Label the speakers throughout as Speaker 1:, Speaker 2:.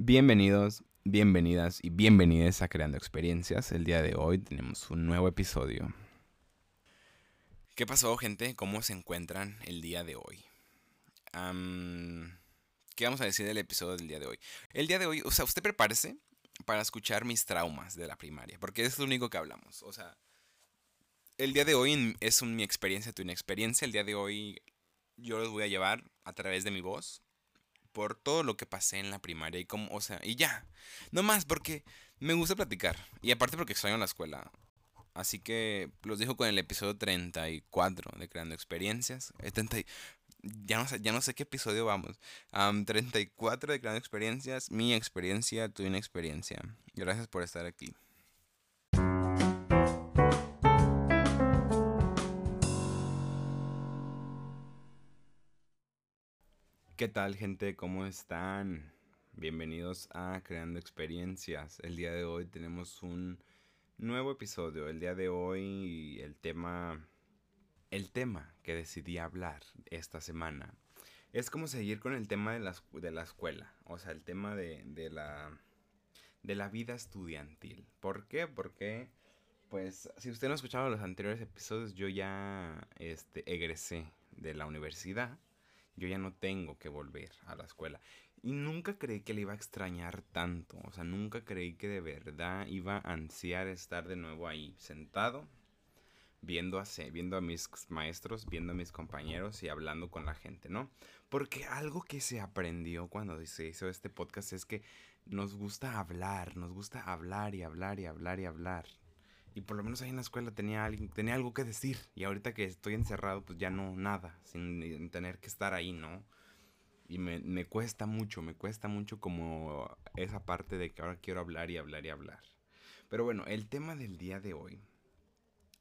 Speaker 1: Bienvenidos, bienvenidas y bienvenidas a Creando Experiencias. El día de hoy tenemos un nuevo episodio. ¿Qué pasó, gente? ¿Cómo se encuentran el día de hoy? ¿Qué vamos a decir del episodio del día de hoy? El día de hoy, o sea, usted prepárese para escuchar mis traumas de la primaria, porque es lo único que hablamos. O sea, el día de hoy es mi experiencia, tu inexperiencia. El día de hoy yo los voy a llevar a través de mi voz por todo lo que pasé en la primaria y como, o sea, y ya. No más porque me gusta platicar y aparte porque extraño la escuela. Así que los dejo con el episodio 34 de Creando Experiencias. Eh, ya, no sé, ya no sé qué episodio vamos. 34 de Creando Experiencias. Mi experiencia, tu inexperiencia. Gracias por estar aquí. ¿Qué tal gente? ¿Cómo están? Bienvenidos a Creando Experiencias. El día de hoy tenemos un nuevo episodio. El día de hoy el tema el tema que decidí hablar esta semana es como seguir con el tema de la, de la escuela, o sea, el tema de, de, la de la vida estudiantil. ¿Por qué? Porque pues si usted no ha escuchado los anteriores episodios, yo ya este egresé de la universidad yo ya no tengo que volver a la escuela. Y nunca creí que le iba a extrañar tanto, o sea, nunca creí que de verdad iba a ansiar estar de nuevo ahí, sentado, viendo a, viendo a mis maestros, viendo a mis compañeros y hablando con la gente, ¿no? Porque algo que se aprendió cuando se hizo este podcast es que nos gusta hablar, nos gusta hablar y hablar y hablar y hablar. Y por lo menos ahí en la escuela tenía, tenía algo que decir. Y ahorita que estoy encerrado, pues ya no, nada, sin tener que estar ahí, ¿no? Y me, me cuesta mucho, me cuesta mucho como esa parte de que ahora quiero hablar y hablar y hablar. Pero bueno, el tema del día de hoy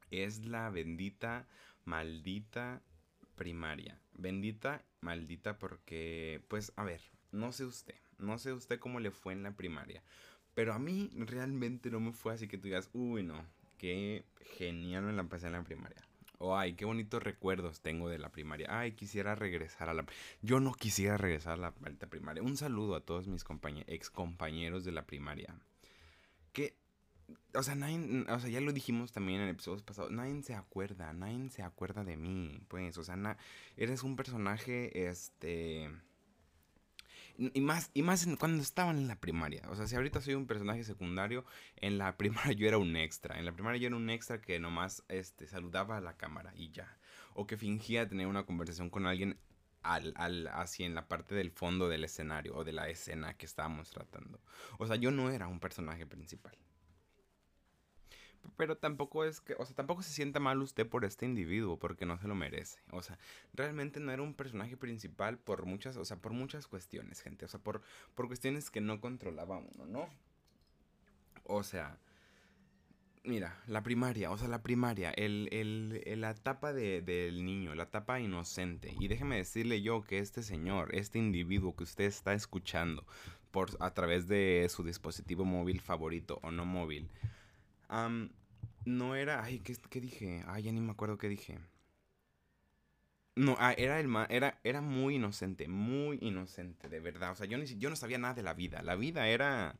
Speaker 1: es la bendita, maldita primaria. Bendita, maldita porque, pues, a ver, no sé usted, no sé usted cómo le fue en la primaria. Pero a mí realmente no me fue así que tú digas, uy, no, qué genial me la pasé en la primaria. O ay, qué bonitos recuerdos tengo de la primaria. Ay, quisiera regresar a la... Yo no quisiera regresar a la alta primaria. Un saludo a todos mis ex compañeros de la primaria. Que, o sea, nadie, o sea, ya lo dijimos también en episodios pasados. Nadie se acuerda, nadie se acuerda de mí. Pues, o sea, eres un personaje, este y más, y más cuando estaban en la primaria. O sea, si ahorita soy un personaje secundario, en la primaria yo era un extra. En la primaria yo era un extra que nomás este, saludaba a la cámara y ya. O que fingía tener una conversación con alguien al, al, así en la parte del fondo del escenario o de la escena que estábamos tratando. O sea, yo no era un personaje principal pero tampoco es que, o sea, tampoco se sienta mal usted por este individuo porque no se lo merece. O sea, realmente no era un personaje principal por muchas, o sea, por muchas cuestiones, gente. O sea, por, por cuestiones que no controlaba uno, ¿no? O sea, mira, la primaria, o sea, la primaria, el, el, la etapa de, del niño, la etapa inocente. Y déjeme decirle yo que este señor, este individuo que usted está escuchando por, a través de su dispositivo móvil favorito o no móvil, no era. Ay, ¿qué, dije? Ay, ya ni me acuerdo qué dije. No, ah, era el era, era muy inocente, muy inocente, de verdad. O sea, yo, ni, yo no sabía nada de la vida. La vida era.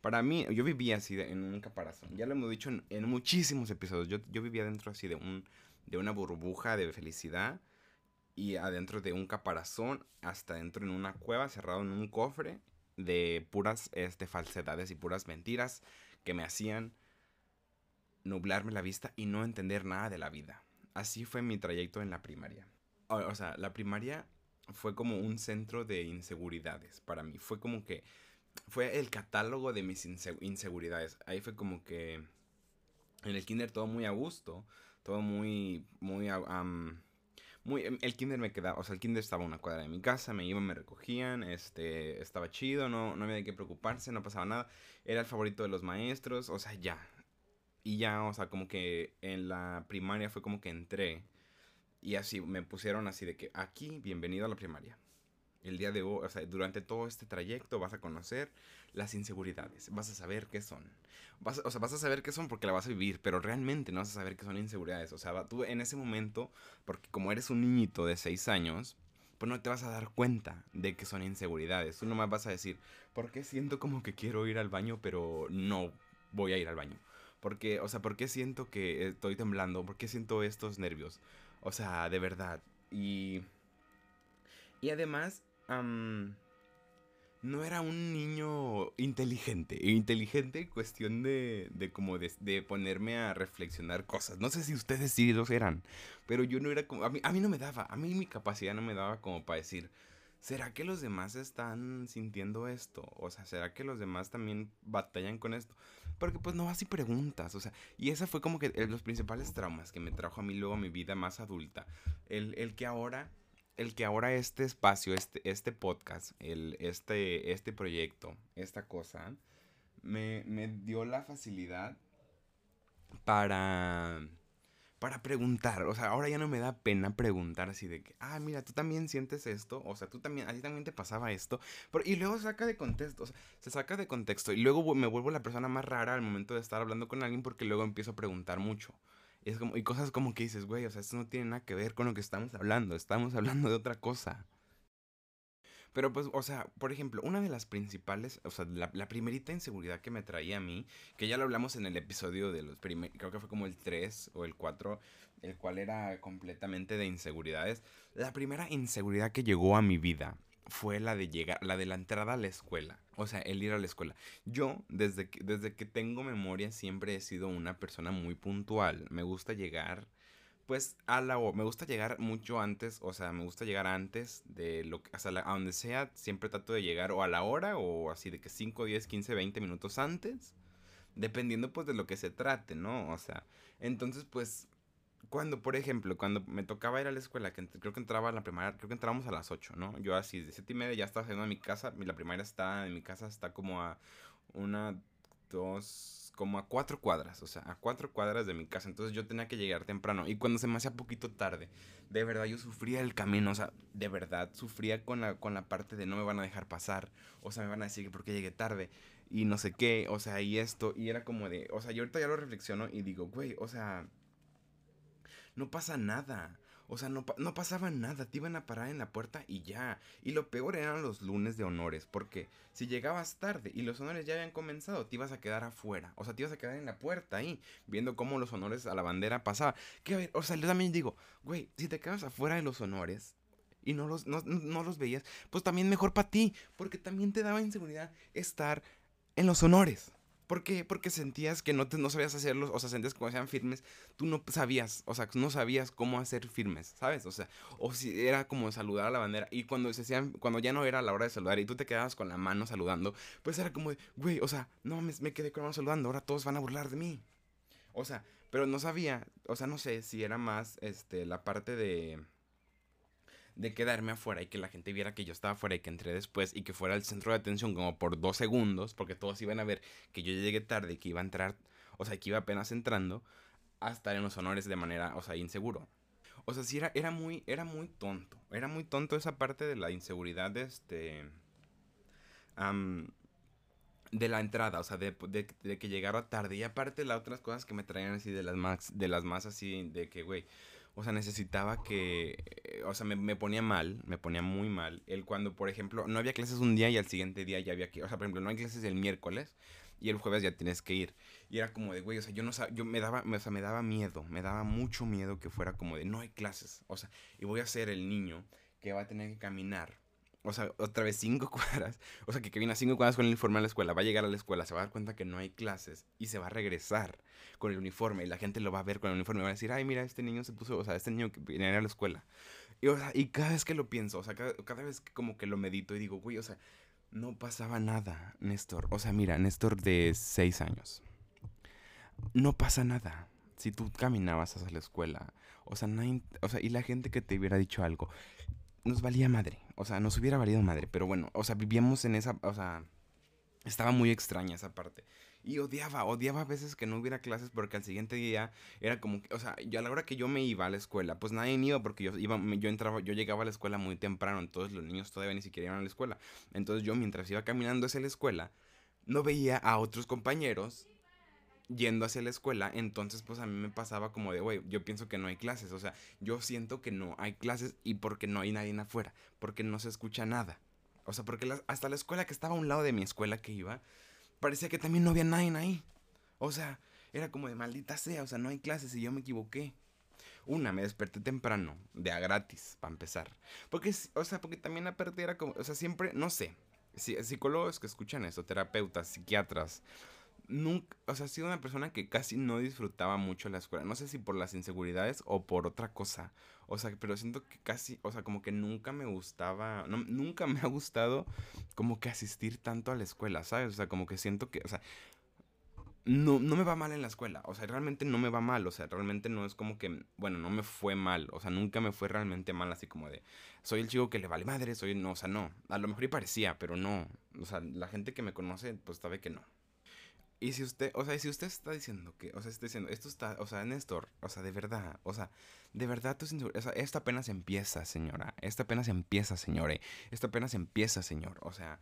Speaker 1: Para mí, yo vivía así en un caparazón. Ya lo hemos dicho en, muchísimos episodios. Yo, yo, vivía dentro así de un. de una burbuja de felicidad. Y adentro de un caparazón. Hasta dentro en una cueva, cerrado en un cofre. De puras este, falsedades y puras mentiras que me hacían nublarme la vista y no entender nada de la vida. Así fue mi trayecto en la primaria. O, sea, la primaria fue como un centro de inseguridades para mí. Fue como que fue el catálogo de mis inseguridades. Ahí fue como que en el kinder todo muy a gusto, todo muy muy muy el kinder me quedaba, o sea, el kinder estaba a una cuadra de mi casa, me iban, me recogían, este estaba chido, no no había de qué preocuparse, no pasaba nada. Era el favorito de los maestros, o sea, ya, y ya, o sea, como que en la primaria fue como que entré. Y así me pusieron así de que aquí, bienvenido a la primaria. El día de hoy, o sea, durante todo este trayecto vas a conocer las inseguridades. Vas a saber qué son. Vas, o sea, vas a saber qué son porque la vas a vivir, pero realmente no vas a saber qué son inseguridades. O sea, tú en ese momento, porque como eres un niñito de 6 años, pues no te vas a dar cuenta de que son inseguridades. Tú nomás vas a decir, ¿por qué siento como que quiero ir al baño, pero no voy a ir al baño? Porque, o sea, ¿por qué siento que estoy temblando? ¿Por qué siento estos nervios? O sea, de verdad. Y. Y además, no era un niño inteligente. Inteligente en cuestión de, de como de, de, ponerme a reflexionar cosas. No sé si ustedes sí los eran, pero yo no era como... A mí, a mí no me daba, a mí mi capacidad no me daba como para decir, ¿será que los demás están sintiendo esto? O sea, ¿será que los demás también batallan con esto? Porque pues no vas y preguntas, o sea, y esa fue como que los principales traumas que me trajo a mí luego a mi vida más adulta. El, el que ahora el que ahora este espacio, este, este podcast, el, este, este proyecto, esta cosa, me, me dio la facilidad para, para preguntar. O sea, ahora ya no me da pena preguntar así de que, ah, mira, tú también sientes esto. O sea, tú también, a ti también te pasaba esto. y luego saca de contexto. O sea, se saca de contexto. Y luego me vuelvo la persona más rara al momento de estar hablando con alguien porque luego empiezo a preguntar mucho. Y, es como, y cosas como que dices, güey, o sea, esto no tiene nada que ver con lo que estamos hablando, estamos hablando de otra cosa. Pero pues, o sea, por ejemplo, una de las principales, o sea, la, primerita inseguridad que me traía a mí, que ya lo hablamos en el episodio de los primeros, creo que fue como el 3 o el 4, el cual era completamente de inseguridades. La primera inseguridad que llegó a mi vida fue la de llegar, la de la entrada a la escuela. O sea, el ir a la escuela. Yo, desde que, desde que tengo memoria, siempre he sido una persona muy puntual. Me gusta llegar, pues, a la Me gusta llegar mucho antes, o sea, me gusta llegar antes de lo que, hasta a donde sea. Siempre trato de llegar o a la hora o así de que 5, 10, 15, 20 minutos antes. Dependiendo, pues, de lo que se trate, ¿no? O sea, entonces, pues, cuando, por ejemplo, cuando me tocaba ir a la escuela, que creo que entraba a la primaria, creo que entrábamos a las 8, ¿no? Yo así, de 7 y media ya estaba saliendo de mi casa, la primaria está en mi casa, está como a una, dos, como a cuatro cuadras, o sea, a cuatro cuadras de mi casa, entonces yo tenía que llegar temprano, y cuando se me hacía poquito tarde, de verdad yo sufría el camino, o sea, de verdad sufría con la, con la parte de no me van a dejar pasar, o sea, me van a decir que porque llegué tarde, y no sé qué, o sea, y esto, y era como de, o sea, yo ahorita ya lo reflexiono y digo, güey, o sea no pasa nada. O sea, no, no, pasaba nada, te iban a parar en la puerta y ya. Y lo peor eran los lunes de honores, porque si llegabas tarde y los honores ya habían comenzado, te ibas a quedar afuera. O sea, te ibas a quedar en la puerta ahí, viendo cómo los honores a la bandera pasaban. Que a ver, o sea, yo también digo, güey, si te quedas afuera de los honores y no los, no, no los veías, pues también mejor para ti, porque también te daba inseguridad estar en los honores. ¿Por qué? Porque sentías que no, te, no sabías hacerlos, o sea, sentías que cuando sean firmes, tú no sabías, o sea, no sabías cómo hacer firmes, ¿sabes? O sea, o si era como saludar a la bandera, y cuando se hacían, cuando ya no era la hora de saludar y tú te quedabas con la mano saludando, pues era como de, güey, o sea, no, me, me quedé con la mano saludando, ahora todos van a burlar de mí. O sea, pero no sabía, o sea, no sé si era más, este, la parte de de quedarme afuera y que la gente viera que yo estaba afuera y que entré después y que fuera el centro de atención como por dos segundos, porque todos iban a ver que yo llegué tarde que iba a entrar, o sea, que iba apenas entrando, a estar en los honores de manera, o sea, inseguro. O sea, sí era, era muy, era muy tonto. Era muy tonto esa parte de la inseguridad de este. de la entrada, o sea, de, de, que llegara tarde. Y aparte las otras cosas que me traían así de las más, de las más así, de que, güey, o sea, necesitaba que, eh, o sea, me, ponía mal, me ponía muy mal. El cuando, por ejemplo, no había clases un día y al siguiente día ya había que, o sea, por ejemplo, no hay clases el miércoles y el jueves ya tienes que ir. Y era como de, güey, o sea, yo no sabía, yo me daba, o sea, me daba miedo, me daba mucho miedo que fuera como de, no hay clases, o sea, y voy a ser el niño que va a tener que caminar o sea, otra vez cinco cuadras, o sea, que, viene a cinco cuadras con el uniforme a la escuela, va a llegar a la escuela, se va a dar cuenta que no hay clases y se va a regresar con el uniforme y la gente lo va a ver con el uniforme va a decir, ay, mira, este niño se puso, o sea, este niño que viene a la escuela. Y, o sea, y cada vez que lo pienso, o sea, cada, cada vez que como que lo medito y digo, güey, o sea, no pasaba nada, Néstor. O sea, mira, Néstor de seis años. No pasa nada si tú caminabas hacia la escuela. O sea, no o sea, y la gente que te hubiera dicho algo nos valía madre. O sea, nos hubiera valido madre. Pero bueno, o sea, vivíamos en esa. O sea, estaba muy extraña esa parte. Y odiaba, odiaba a veces que no hubiera clases porque al siguiente día era como o sea, yo a la hora que yo me iba a la escuela, pues nadie iba porque yo iba, yo entraba, yo llegaba a la escuela muy temprano, entonces los niños todavía ni siquiera iban a la escuela. Entonces yo mientras iba caminando hacia la escuela, no veía a otros compañeros yendo hacia la escuela, entonces pues a mí me pasaba como de, güey, yo pienso que no hay clases, o sea, yo siento que no hay clases y porque no hay nadie afuera, porque no se escucha nada. O sea, porque hasta la escuela que estaba a un lado de mi escuela que iba, parecía que también no había nadie ahí. O sea, era como de maldita sea, o sea, no hay clases y yo me equivoqué. Una, me desperté temprano, de a gratis, para empezar. Porque, o sea, porque también aparte era como, o sea, siempre, no sé, psicólogos que escuchan esto, terapeutas, psiquiatras, nunca, o sea, he sido una persona que casi no disfrutaba mucho la escuela. No sé si por las inseguridades o por otra cosa. O sea, pero siento que casi, o sea, como que nunca me gustaba, nunca me ha gustado como que asistir tanto a la escuela, ¿sabes? O sea, como que siento que, o sea, no, no me va mal en la escuela. O sea, realmente no me va mal. O sea, realmente no es como que, bueno, no me fue mal. O sea, nunca me fue realmente mal así como de, soy el chico que le vale madre, soy, no, o sea, no. A lo mejor y parecía, pero no. O sea, la gente que me conoce, pues sabe que no. Y si usted, o sea, si usted está diciendo que, o sea, está diciendo, esto está, o sea, Néstor, o sea, de verdad, o sea, de verdad, tú, o sea, esto apenas empieza, señora, esto apenas empieza, señores, esto apenas empieza, señor, o sea,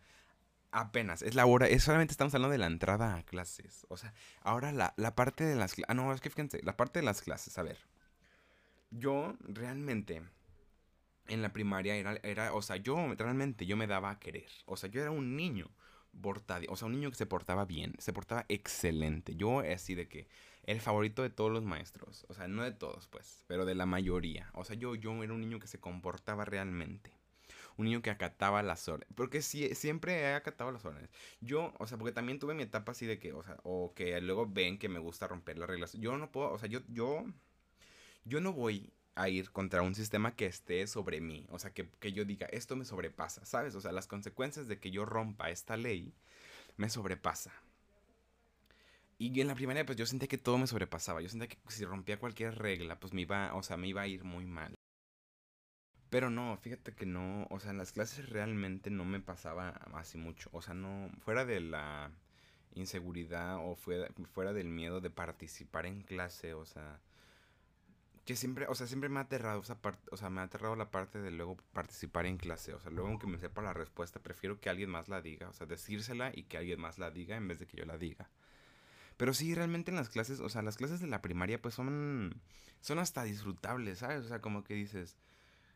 Speaker 1: apenas, es la hora, es solamente estamos hablando de la entrada a clases, o sea, ahora la, la parte de las, ah, no, es que fíjense, la parte de las clases, a ver, yo realmente, en la primaria era, era, o sea, yo realmente, yo me daba a querer, o sea, yo era un niño, o sea, un niño que se portaba bien, se portaba excelente. Yo así de que el favorito de todos los maestros, o sea, no de todos pues, pero de la mayoría. O sea, yo, yo era un niño que se comportaba realmente. Un niño que acataba las órdenes. Porque sí, siempre he acatado las órdenes. Yo, o sea, porque también tuve mi etapa así de que, o sea, o que luego ven que me gusta romper las reglas. Yo no puedo, o sea, yo, yo, yo no voy a ir contra un sistema que esté sobre mí. O sea, que, yo diga, esto me sobrepasa, ¿sabes? O sea, las consecuencias de que yo rompa esta ley me sobrepasa. Y en la primaria, pues yo sentía que todo me sobrepasaba. Yo sentía que si rompía cualquier regla, pues me iba, o sea, me iba a ir muy mal. Pero no, fíjate que no, o sea, en las clases realmente no me pasaba así mucho. O sea, no, fuera de la inseguridad o fuera, fuera del miedo de participar en clase, o sea, que siempre, o sea, siempre me ha aterrado esa parte, o sea, me ha aterrado la parte de luego participar en clase, o sea, luego aunque me sepa la respuesta, prefiero que alguien más la diga, o sea, decírsela y que alguien más la diga en vez de que yo la diga. Pero sí, realmente en las clases, o sea, las clases de la primaria pues son, son hasta disfrutables, ¿sabes? O sea, como que dices,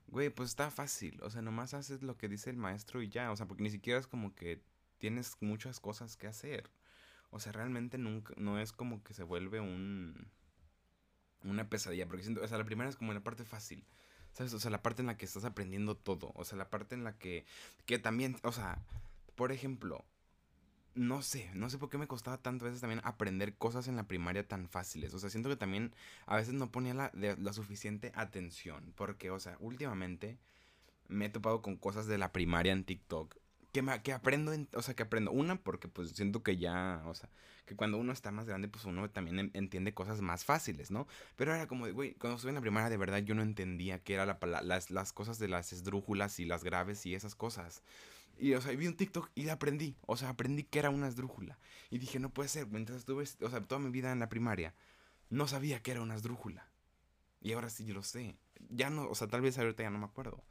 Speaker 1: güey, pues está fácil, o sea, nomás haces lo que dice el maestro y ya, o sea, porque ni siquiera es como que tienes muchas cosas que hacer. O sea, realmente nunca, no es como que se vuelve un una pesadilla, porque siento, o sea, la primera es como la parte fácil, ¿sabes? O sea, la parte en la que estás aprendiendo todo, o sea, la parte en la que, que también, o sea, por ejemplo, no sé, no sé por qué me costaba tanto a veces también aprender cosas en la primaria tan fáciles, o sea, siento que también a veces no ponía la, la suficiente atención, porque, o sea, últimamente me he topado con cosas de la primaria en TikTok que, me, que aprendo, o sea, que aprendo. Una, porque pues siento que ya, o sea, que cuando uno está más grande, pues uno también entiende cosas más fáciles, ¿no? Pero era como, güey, cuando estuve en la primaria, de verdad yo no entendía qué era la, las, las cosas de las esdrújulas y las graves y esas cosas. Y, o sea, vi un TikTok y aprendí. O sea, aprendí que era una esdrújula. Y dije, no puede ser. Mientras estuve, o sea, toda mi vida en la primaria, no sabía que era una esdrújula. Y ahora sí yo lo sé. Ya no, o sea, tal vez ahorita ya no me acuerdo.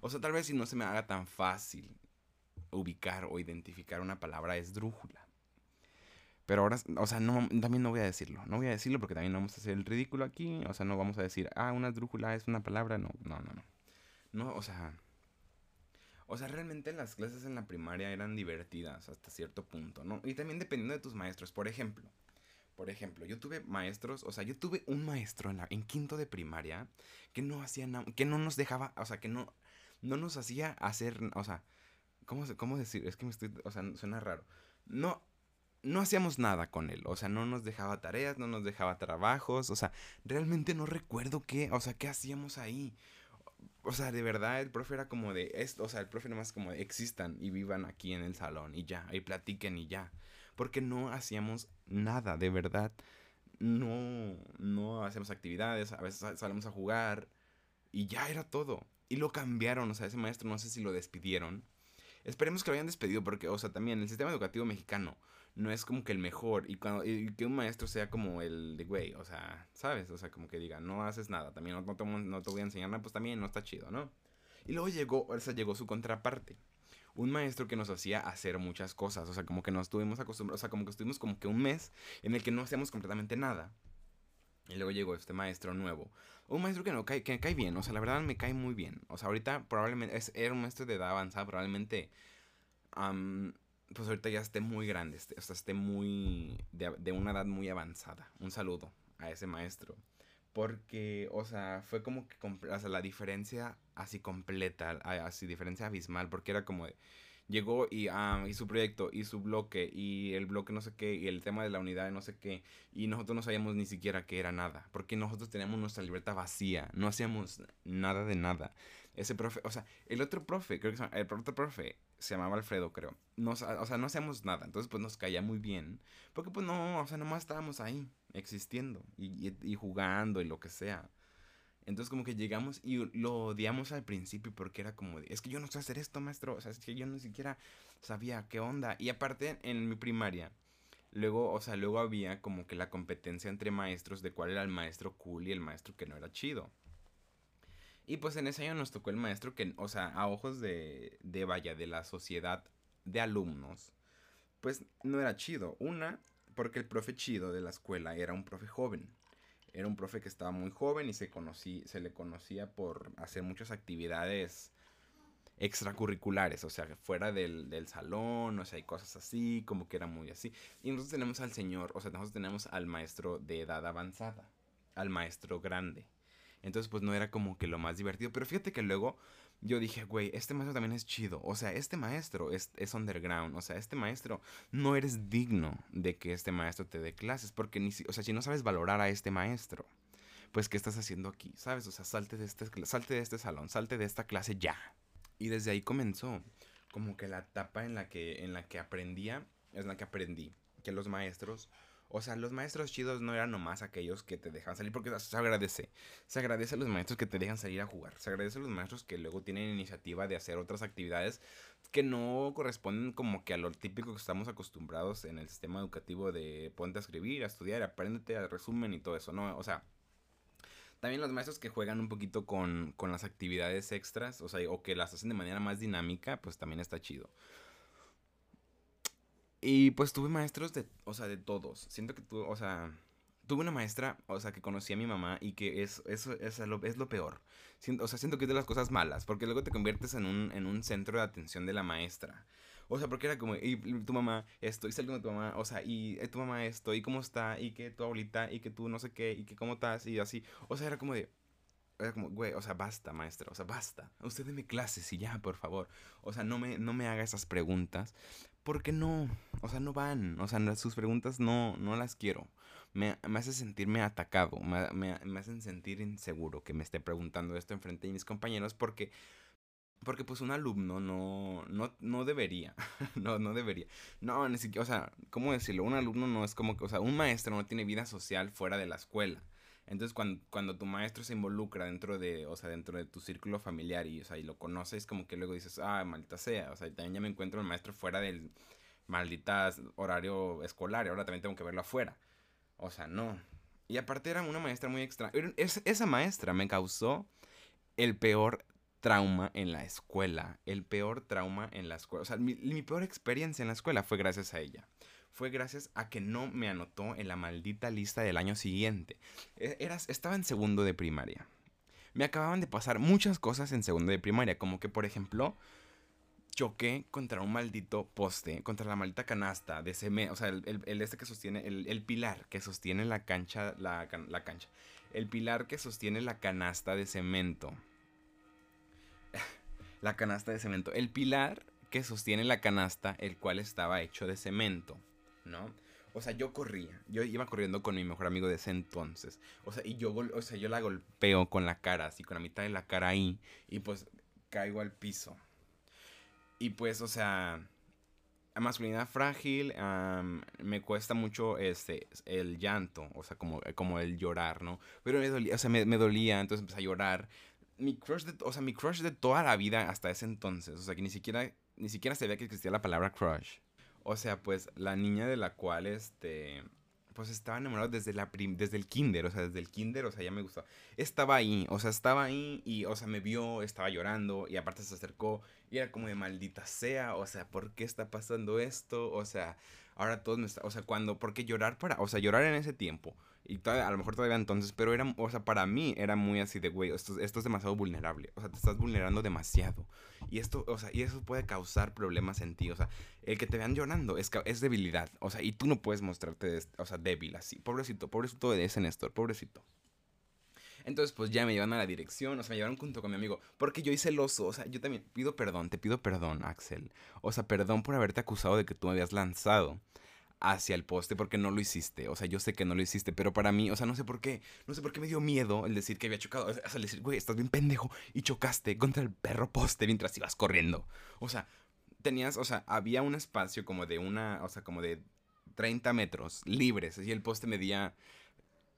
Speaker 1: O sea, tal vez si no se me haga tan fácil ubicar o identificar una palabra esdrújula. Pero ahora, o sea, no, también no voy a decirlo. No voy a decirlo porque también vamos a hacer el ridículo aquí. O sea, no vamos a decir, ah, una esdrújula es una palabra. No, no, no, no. No, o sea. O sea, realmente las clases en la primaria eran divertidas hasta cierto punto, ¿no? Y también dependiendo de tus maestros. Por ejemplo, por ejemplo, yo tuve maestros, o sea, yo tuve un maestro en, la, en quinto de primaria que no hacía nada, que no nos dejaba, o sea, que no, no nos hacía hacer, o sea, ¿Cómo, ¿Cómo decir? Es que me estoy. O sea, suena raro. No. No hacíamos nada con él. O sea, no nos dejaba tareas, no nos dejaba trabajos. O sea, realmente no recuerdo qué. O sea, qué hacíamos ahí. O sea, de verdad, el profe era como de esto. O sea, el profe nomás como de existan y vivan aquí en el salón y ya. Y platiquen y ya. Porque no hacíamos nada, de verdad. No, no hacemos actividades. A veces salimos a jugar. Y ya era todo. Y lo cambiaron. O sea, ese maestro no sé si lo despidieron Esperemos que lo hayan despedido porque, o sea, también el sistema educativo mexicano no es como que el mejor y, cuando, que un maestro sea como el de güey, o sea, ¿sabes? O sea, como que diga, no haces nada, también no, te, voy a enseñar nada, pues también no está chido, ¿no? Y luego llegó, o sea, llegó su contraparte. un maestro que nos hacía hacer muchas cosas, o sea, como que nos estuvimos acostumbrados, o sea, como que estuvimos como que un mes en el que no hacíamos completamente nada. Y luego llegó este maestro nuevo. Un maestro que no cae, que cae bien, o sea, la verdad me cae muy bien. O sea, ahorita probablemente, es, era un maestro de edad avanzada, probablemente, pues ahorita ya esté muy grande, o sea, esté muy, de, de una edad muy avanzada. Un saludo a ese maestro. Porque, o sea, fue como que, o sea, la diferencia así completa, así diferencia abismal, porque era como de, llegó y, ah, y su proyecto y su bloque y el bloque no sé qué y el tema de la unidad de no sé qué y nosotros no sabíamos ni siquiera que era nada porque nosotros teníamos nuestra libreta vacía no hacíamos nada de nada. Ese profe o sea el otro profe creo que el otro profe se llamaba Alfredo creo no, o sea no hacíamos nada entonces pues nos caía muy bien porque pues no o sea nomás estábamos ahí existiendo y, y jugando y lo que sea entonces como que llegamos y lo odiamos al principio porque era como, es que yo no sé hacer esto, maestro, o sea, es que yo ni siquiera sabía qué onda. Y aparte en mi primaria, luego, o sea, luego había como que la competencia entre maestros de cuál era el maestro cool y el maestro que no era chido. Y pues en ese año nos tocó el maestro que, o sea, a ojos de, de vaya, de la sociedad de alumnos, pues no era chido. Una, porque el profe chido de la escuela era un profe joven. Era un profe que estaba muy joven y se, conocí, se le conocía por hacer muchas actividades extracurriculares, o sea, fuera del, del, salón, o sea, hay cosas así, como que era muy así. Y nosotros tenemos al señor, o sea, nosotros tenemos al maestro de edad avanzada, al maestro grande. Entonces, pues no era como que lo más divertido, pero fíjate que luego yo dije, güey, este maestro también es chido. O sea, este maestro es, es, underground. O sea, este maestro no eres digno de que este maestro te dé clases. Porque ni o sea, si no sabes valorar a este maestro, pues ¿qué estás haciendo aquí? ¿Sabes? O sea, salte de este, salte de este salón, salte de esta clase ya. Y desde ahí comenzó como que la etapa en la que, en la que aprendía, es la que aprendí. Que los maestros o sea, los maestros chidos no eran nomás aquellos que te dejan salir, porque se agradece. Se agradece a los maestros que te dejan salir a jugar. Se agradece a los maestros que luego tienen iniciativa de hacer otras actividades que no corresponden como que a lo típico que estamos acostumbrados en el sistema educativo de ponte a escribir, a estudiar, apréndete a resumen y todo eso, ¿no? O sea, también los maestros que juegan un poquito con, con las actividades extras, o sea, o que las hacen de manera más dinámica, pues también está chido. Y pues tuve maestros de, o sea, de todos. Siento que tuve, o sea, tuve una maestra, o sea, que conocí a mi mamá y que es, eso es, lo, es lo peor. Siento, o sea, siento que es de las cosas malas, porque luego te conviertes en un, en un centro de atención de la maestra. O sea, porque era como, y tu mamá esto, y salgo con tu mamá, o sea, y tu mamá esto, y cómo está, y que tu abuelita, y que tú no sé qué, y que cómo estás, y así. O sea, era como de, era como, güey, o sea, basta, maestra, o sea, basta. Usted deme clases y ya, por favor. O sea, no me, no me haga esas preguntas porque no, o sea, no van, o sea, sus preguntas no, no las quiero. Me, me hace sentirme atacado, me, me, hacen sentir inseguro que me esté preguntando esto enfrente de mis compañeros porque, porque pues un alumno no, no, no debería, no, no debería. No, ni siquiera, o sea, ¿cómo decirlo? Un alumno no es como que, o sea, un maestro no tiene vida social fuera de la escuela. Entonces, cuando, cuando tu maestro se involucra dentro de, o sea, dentro de tu círculo familiar y, o sea, y lo conoces, como que luego dices, ah, maldita sea, o sea, también ya me encuentro el maestro fuera del maldita horario escolar y ahora también tengo que verlo afuera. O sea, no. Y aparte era una maestra muy extraña. esa maestra me causó el peor trauma en la escuela. El peor trauma en la escuela. O sea, mi, mi peor experiencia en la escuela fue gracias a ella fue gracias a que no me anotó en la maldita lista del año siguiente. E, eras, estaba en segundo de primaria. Me acababan de pasar muchas cosas en segundo de primaria, como que por ejemplo choqué contra un maldito poste, contra la maldita canasta de cemento, o sea, el, el, este que sostiene, el, pilar que sostiene la cancha, la, la cancha, el pilar que sostiene la canasta de cemento. la canasta de cemento. El pilar que sostiene la canasta, el cual estaba hecho de cemento. ¿No? O sea, yo corría, yo iba corriendo con mi mejor amigo de ese entonces. O sea, y yo, o sea, yo la golpeo con la cara, así con la mitad de la cara ahí, y pues caigo al piso. Y pues, o sea, masculinidad frágil, me cuesta mucho este, el llanto, o sea, como, como el llorar, ¿no? Pero me dolía, o sea, me, dolía, entonces empecé a llorar. Mi crush, de, o sea, mi crush de toda la vida hasta ese entonces, o sea, que ni siquiera, ni siquiera sabía que existía la palabra crush. O sea, pues la niña de la cual, este, pues estaba enamorado desde, la desde el kinder, o sea, desde el kinder, o sea, ya me gustó. Estaba ahí, o sea, estaba ahí y, o sea, me vio, estaba llorando y aparte se acercó Y era como de maldita sea, o sea, ¿por qué está pasando esto? O sea, ahora todos me está, o sea, cuando, ¿por qué llorar para, o sea, llorar en ese tiempo? Y todavía, a lo mejor todavía entonces, pero era, o sea, para mí era muy así de, güey, esto, esto es demasiado vulnerable, o sea, te estás vulnerando demasiado. Y esto, o sea, y eso puede causar problemas en ti, o sea, el que te vean llorando es, es debilidad, o sea, y tú no puedes mostrarte, o sea, débil así. Pobrecito, pobrecito de ese Néstor, pobrecito. Entonces, pues ya me llevan a la dirección, o sea, me llevaron junto con mi amigo, porque yo hice el oso, o sea, yo también pido perdón, te pido perdón, Axel. O sea, perdón por haberte acusado de que tú me habías lanzado hacia el poste porque no lo hiciste. O sea, yo sé que no lo hiciste, pero para mí, o sea, no sé por qué, no sé por qué me dio miedo el decir que había chocado. O sea, el decir, güey, estás bien pendejo y chocaste contra el perro poste mientras ibas corriendo. O sea, tenías, o sea, había un espacio como de una, o sea, como de 30 metros libres y el poste medía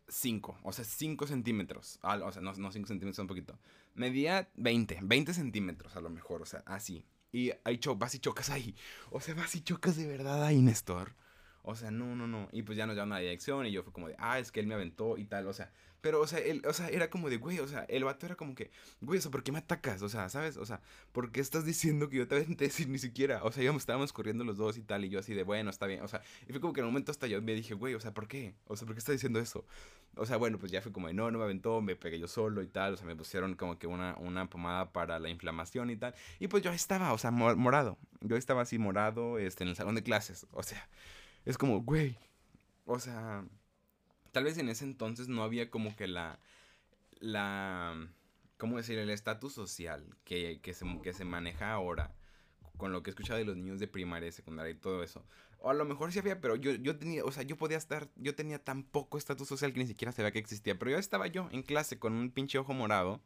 Speaker 1: 5, o sea, 5 centímetros. O sea, no, no 5 centímetros, un poquito. Medía 20, 20 centímetros a lo mejor, o sea, así. Y ahí vas y chocas ahí. O sea, vas y chocas de verdad ahí, Néstor. O sea, no, no, no. Y pues ya nos llevaron a la dirección y yo fue como de, ah, es que él me aventó y tal. O sea, pero, o sea, él, o sea, era como de, güey, o sea, el vato era como que, güey, o sea, ¿por qué me atacas? O sea, ¿sabes? O sea, ¿por qué estás diciendo que yo te aventé sin ni siquiera? O sea, íbamos, estábamos corriendo los dos y tal, y yo así de, bueno, está bien. O sea, y fue como que en un momento hasta yo me dije, güey, o sea, ¿por qué? O sea, ¿por qué estás diciendo eso? O sea, bueno, pues ya fue como de, no, no me aventó, me pegué yo solo y tal. O sea, me pusieron como que una, una pomada para la inflamación y tal. Y pues yo estaba, o sea, morado. Yo estaba así morado, este, en el salón de clases. O sea, es como, güey, o sea, tal vez en ese entonces no había como que la la, ¿cómo decir? El estatus social que, que, se, que se maneja ahora con lo que he escuchado de los niños de primaria, secundaria y todo eso. O a lo mejor sí había, pero yo, yo tenía, o sea, yo podía estar, yo tenía tan poco estatus social que ni siquiera sabía que existía. Pero yo estaba yo en clase con un pinche ojo morado.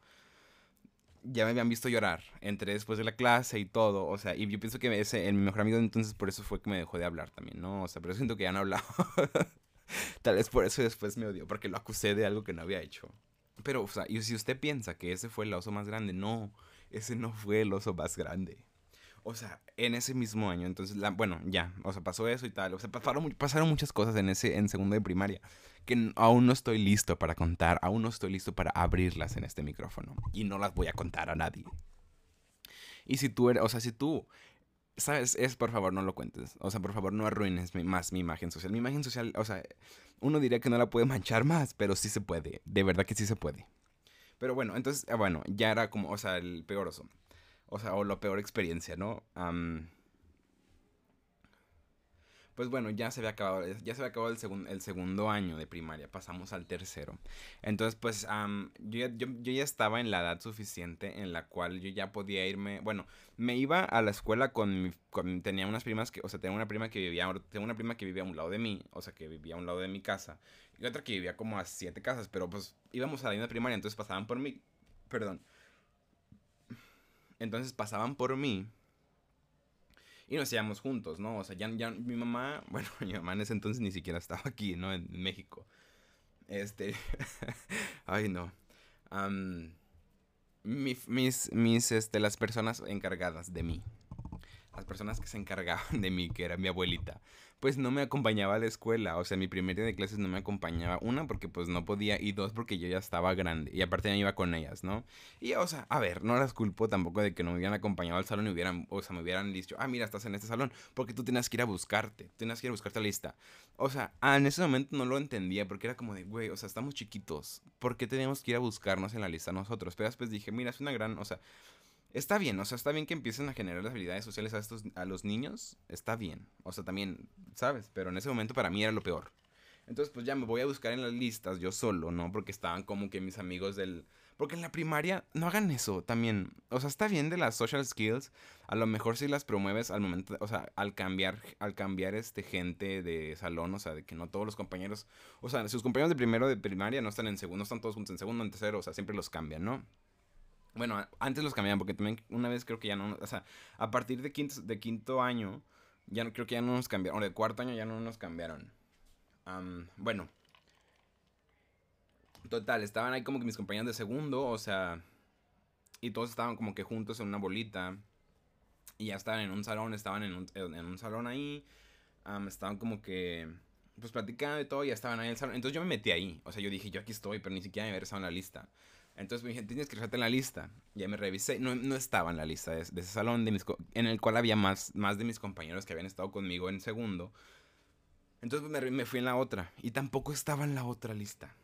Speaker 1: Ya me habían visto llorar. Entré después de la clase y todo. O sea, y yo pienso que ese, mi mejor amigo entonces por eso fue que me dejó de hablar también, ¿no? O sea, pero siento que ya no hablaba. Tal vez por eso después me odió, porque lo acusé de algo que no había hecho. Pero, o sea, y si usted piensa que ese fue el oso más grande, no, ese no fue el oso más grande. O sea, en ese mismo año, entonces, bueno, ya, o sea, pasó eso y tal. O sea, pasaron, pasaron muchas cosas en ese, en segundo de primaria, que aún no estoy listo para contar, aún no estoy listo para abrirlas en este micrófono. Y no las voy a contar a nadie. Y si tú eres, o sea, si tú ¿Sabes? Es por favor, no lo cuentes. O sea, por favor, no arruines más mi imagen social. Mi imagen social, o sea, uno diría que no la puede manchar más, pero sí se puede. De verdad que sí se puede. Pero bueno, entonces, ah, bueno, ya era como, o sea, el peor oso. O sea, o la peor experiencia, ¿no? pues bueno, ya se había acabado, ya se había acabado el, el segundo año de primaria, pasamos al tercero. Entonces, pues yo, ya, yo, ya estaba en la edad suficiente en la cual yo ya podía irme, bueno, me iba a la escuela con, mi, tenía unas primas que, o sea, tenía una prima que vivía, tengo una prima que vivía a un lado de mí, o sea, que vivía a un lado de mi casa, y otra que vivía como a siete casas, pero pues íbamos a la misma primaria, entonces pasaban por mí, perdón. Entonces pasaban por mí y nos íbamos juntos, ¿no? O sea, ya, ya mi mamá, bueno, mi mamá en ese entonces ni siquiera estaba aquí, ¿no? En México. Este, ay no. mis, mis, este, las personas encargadas de mí, las personas que se encargaban de mí, que era mi abuelita, pues no me acompañaba a la escuela. O sea, mi primer día de clases no me acompañaba. Una, porque pues no podía. Y dos, porque yo ya estaba grande. Y aparte ya iba con ellas, ¿no? Y, o sea, a ver, no las culpo tampoco de que no me hubieran acompañado al salón y hubieran, o sea, me hubieran dicho, ah, mira, estás en este salón. Porque tú tenías que ir a buscarte. Tenías que ir a buscarte la lista. O sea, ah, en ese momento no lo entendía. Porque era como de, güey, o sea, estamos chiquitos. ¿Por qué tenemos que ir a buscarnos en la lista nosotros? Pero después dije, mira, es una gran, o sea, Está bien, o sea, está bien que empiecen a generar las habilidades sociales a, estos, a los niños. Está bien. O sea, también, ¿sabes? Pero en ese momento para mí era lo peor. Entonces, pues ya me voy a buscar en las listas yo solo, ¿no? Porque estaban como que mis amigos del... Porque en la primaria no hagan eso también. O sea, está bien de las social skills. A lo mejor si las promueves al momento, o sea, al cambiar, al cambiar este gente de salón, o sea, de que no todos los compañeros, o sea, sus compañeros de primero de primaria no están en segundo, no están todos juntos en segundo, en tercero, o sea, siempre los cambian, ¿no? Bueno, antes los cambiaban porque también una vez creo que ya no, o sea, a partir de quinto, de quinto año, ya no, creo que ya no nos cambiaron, o de cuarto año ya no nos cambiaron. bueno, total, estaban ahí como que mis compañeros de segundo, o sea, y todos estaban como que juntos en una bolita, y ya estaban en un salón, estaban en un, en un salón ahí, estaban como que, pues platicando y todo, y ya estaban ahí en el salón, entonces yo me metí ahí, o sea, yo dije, yo aquí estoy, pero ni siquiera me había estado en la lista. Entonces me dijeron, tienes que regresarte en la lista. Ya me revisé, no, no estaba en la lista de, ese salón de mis, en el cual había más, más de mis compañeros que habían estado conmigo en segundo. Entonces me, me fui en la otra y tampoco estaba en la otra lista.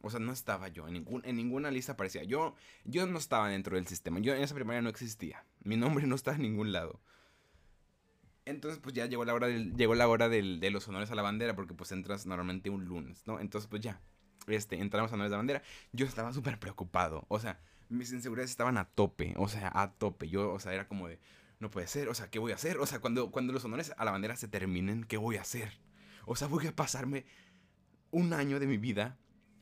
Speaker 1: O sea, no estaba yo. En, ningún, en ninguna lista aparecía. Yo, yo no estaba dentro del sistema. Yo en esa primaria no existía. Mi nombre no estaba en ningún lado. Entonces, pues ya llegó la hora, del, llegó la hora del, de los honores a la bandera. Porque pues entras normalmente un lunes, ¿no? Entonces, pues ya. Este, entramos a honores a la bandera. Yo estaba súper preocupado. O sea, mis inseguridades estaban a tope. O sea, a tope. Yo, o sea, era como de... No puede ser. O sea, ¿qué voy a hacer? O sea, cuando, cuando los honores a la bandera se terminen, ¿qué voy a hacer? O sea, voy a pasarme un año de mi vida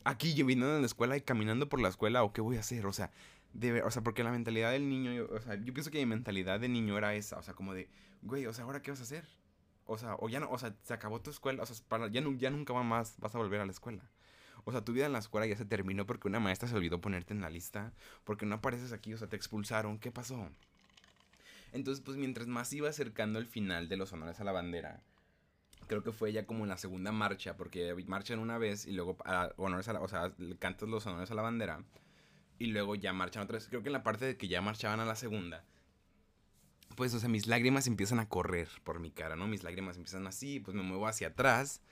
Speaker 1: aquí viniendo en la escuela y caminando por la escuela o qué voy a hacer, o sea, de, o sea, porque la mentalidad del niño, o sea, yo pienso que mi mentalidad de niño era esa, o sea, como de, güey, o sea, ahora qué vas a hacer? O sea, o ya no, o sea, se acabó tu escuela, o sea, ya, ya nunca más vas a volver a la escuela. O sea, tu vida en la escuela ya se terminó porque una maestra se olvidó ponerte en la lista, porque no apareces aquí, o sea, te expulsaron, ¿qué pasó? Entonces, pues mientras más iba acercando el final de los honores a la bandera, creo que fue ya como en la segunda marcha, porque marchan una vez y luego honores a la, o sea, cantas los honores a la bandera y luego ya marchan otra vez. Creo que en la parte de que ya marchaban a la segunda, pues, o sea, mis lágrimas empiezan a correr por mi cara, ¿no? Mis lágrimas empiezan así, pues me muevo hacia atrás.